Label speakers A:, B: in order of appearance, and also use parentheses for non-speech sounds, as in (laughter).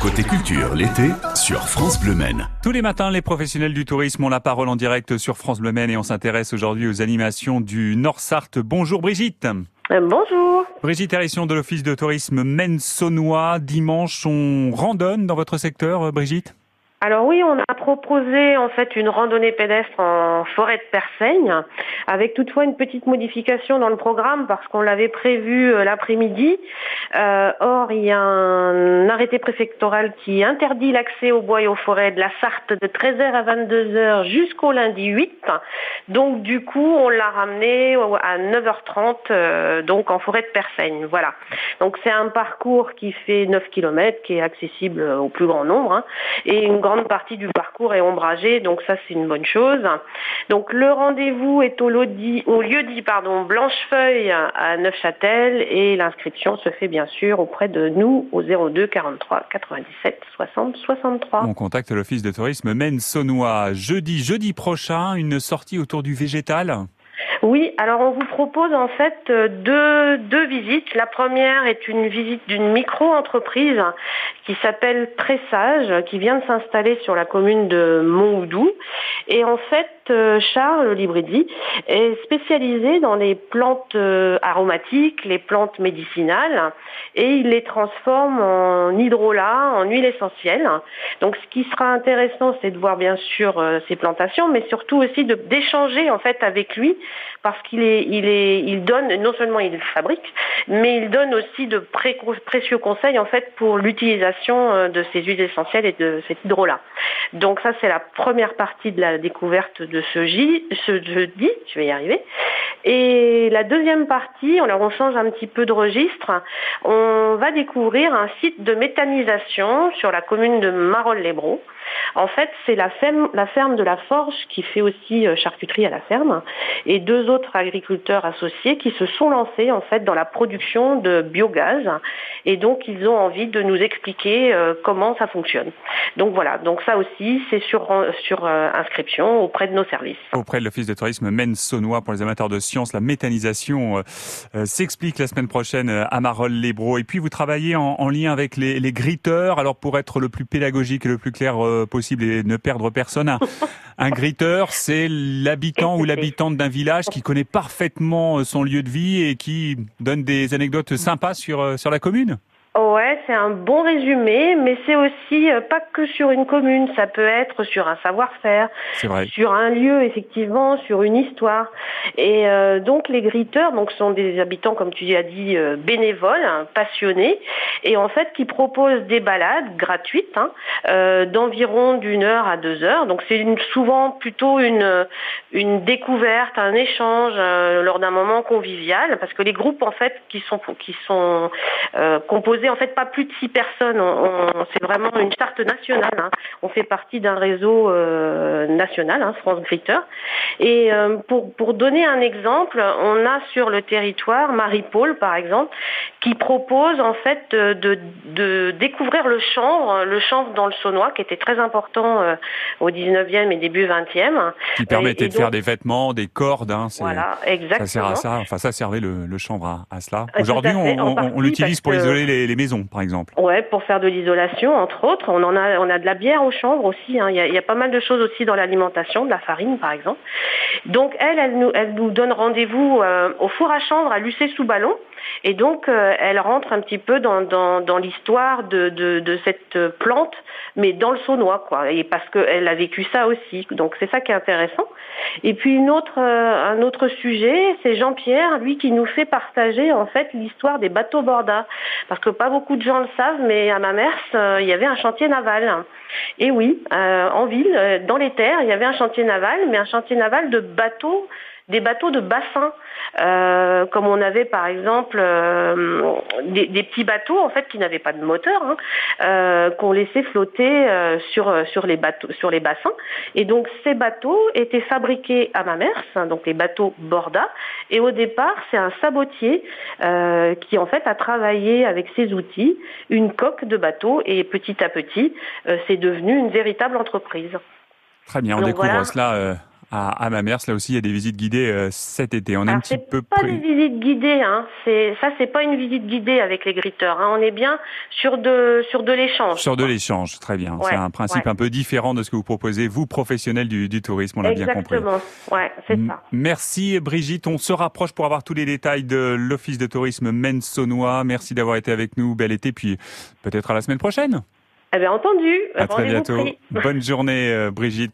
A: Côté culture, l'été, sur France Bleu Maine.
B: Tous les matins, les professionnels du tourisme ont la parole en direct sur France Bleu Maine et on s'intéresse aujourd'hui aux animations du Nord-Sarthe. Bonjour Brigitte.
C: Euh, bonjour.
B: Brigitte Hérisson de l'Office de tourisme Maine-Saunois. Dimanche, on randonne dans votre secteur, euh, Brigitte?
C: Alors oui, on a proposé en fait une randonnée pédestre en forêt de Persaigne, avec toutefois une petite modification dans le programme parce qu'on l'avait prévu euh, l'après-midi. Euh, or, il y a un arrêté préfectoral qui interdit l'accès aux bois et aux forêts de la Sarthe de 13h à 22h jusqu'au lundi 8. Donc du coup, on l'a ramené à 9h30 euh, donc en forêt de Persaigne. Voilà. Donc c'est un parcours qui fait 9 km, qui est accessible au plus grand nombre, hein, et partie du parcours est ombragée, donc ça c'est une bonne chose. Donc le rendez-vous est au, lieu dit pardon, Blanchefeuille à Neufchâtel et l'inscription se fait bien sûr auprès de nous au 02 43 97 60 63.
B: On contacte l'office de tourisme Maine-Saunois. Jeudi, jeudi prochain, une sortie autour du végétal?
C: Oui, alors on vous propose en fait euh, deux, deux visites. La première est une visite d'une micro-entreprise qui s'appelle Pressage, qui vient de s'installer sur la commune de Monthoudou. Et en fait, euh, Charles Libridi est spécialisé dans les plantes euh, aromatiques, les plantes médicinales, et il les transforme en hydrolat, en huile essentielle. Donc ce qui sera intéressant, c'est de voir bien sûr ces plantations, mais surtout aussi d'échanger en fait avec lui parce qu'il est, il est, il donne, non seulement il fabrique, mais il donne aussi de précieux conseils en fait pour l'utilisation euh, de ces huiles essentielles et de cet hydrolat. Donc ça c'est la première partie de la découverte de ce, ce jeudi, je vais y arriver. Et la deuxième partie, alors on change un petit peu de registre, on va découvrir un site de méthanisation sur la commune de Marolles-les-Bros. En fait, c'est la ferme, de la Forge qui fait aussi euh, charcuterie à la ferme et deux autres agriculteurs associés qui se sont lancés en fait dans la production de biogaz et donc ils ont envie de nous expliquer euh, comment ça fonctionne. Donc voilà, donc ça aussi c'est sur sur euh, inscription auprès de nos services.
B: Auprès de l'office de tourisme Maine-Saunois pour les amateurs de la méthanisation s'explique la semaine prochaine à Marolles-les-Bros. Et puis vous travaillez en, lien avec les, les. Alors pour être le plus pédagogique et le plus clair possible et ne perdre personne. (laughs) Un, gritteur, c'est l'habitant ou l'habitante d'un village qui connaît parfaitement son lieu de vie et qui donne des anecdotes sympas sur, euh, sur la commune.
C: Ouais, c'est un bon résumé, mais c'est aussi euh, pas que sur une commune, ça peut être sur un savoir-faire, sur un lieu effectivement, sur une histoire. Et euh, donc les gritteurs, donc sont des habitants comme tu as dit euh, bénévoles, hein, passionnés, et en fait qui proposent des balades gratuites hein, d'environ d'une heure à deux heures. Donc c'est souvent plutôt une une découverte, un échange lors d'un moment convivial, parce que les groupes en fait qui sont qui sont composés en fait pas plus de six personnes. c'est vraiment une charte nationale. Hein. On fait partie d'un réseau euh, national, hein, France Gritter. Et euh, pour, pour donner un exemple, on a sur le territoire Marie-Paul, par exemple, qui propose en fait de, de, découvrir le chanvre, le chanvre dans le Saunois, qui était très important euh, au 19e et début 20e.
B: Qui permettait de faire des vêtements, des cordes. Hein,
C: voilà, exactement.
B: Ça sert à ça. Enfin, ça servait le, le chanvre à, cela. Aujourd'hui, on, on l'utilise pour isoler les, les maisons, par exemple.
C: Ouais, pour faire de l'isolation, entre autres. On en a, on a de la bière au chanvre aussi. Hein. Il, y a, pas mal de choses aussi dans l'alimentation, de la farine, par exemple. Donc elle, elle nous, elle donne rendez-vous euh, au four à chanvre à Lucé-sous-Ballon. Et donc, euh, elle rentre un petit peu dans, dans, dans l'histoire de, de, de, cette plante, mais dans le saunois, quoi. Et parce qu'elle a vécu ça aussi. Donc, c'est ça qui est intéressant. Et puis, une autre, euh, un autre sujet, c'est Jean-Pierre, lui, qui nous fait partager, en fait, l'histoire des bateaux bordas. Parce que pas beaucoup de gens le savent, mais à ma mère, euh, il y avait un chantier naval. Et oui, en ville, dans les terres, il y avait un chantier naval, mais un chantier naval de bateaux des bateaux de bassin, euh, comme on avait par exemple euh, des, petits bateaux en fait qui n'avaient pas de moteur, hein, euh, qu'on laissait flotter sur sur les bateaux, sur les bassins. Et donc ces bateaux étaient fabriqués à Mamers, hein, donc les bateaux Borda. Et au départ, c'est un sabotier qui en fait a travaillé avec ses outils une coque de bateau et petit à petit, c'est devenu une véritable entreprise.
B: Très bien, on découvre cela à, à Mamers. Là aussi, il y a des visites guidées cet été.
C: On est un petit peu pas des visites guidées. Hein. C'est ça, c'est pas une visite guidée avec les gritteurs. Hein. On est bien sur de sur de l'échange.
B: Sur de l'échange, très bien. c'est un principe un peu différent de ce que vous proposez, vous professionnels du, du tourisme. On l'a bien compris.
C: Exactement. Ouais, c'est ça.
B: Merci Brigitte. On se rapproche pour avoir tous les détails de l'Office de tourisme Maine-Saunois. Merci d'avoir été avec nous. Bel été, puis peut-être à la semaine prochaine.
C: Eh bien, entendu.
B: À très bientôt. Bonne journée, euh, Brigitte.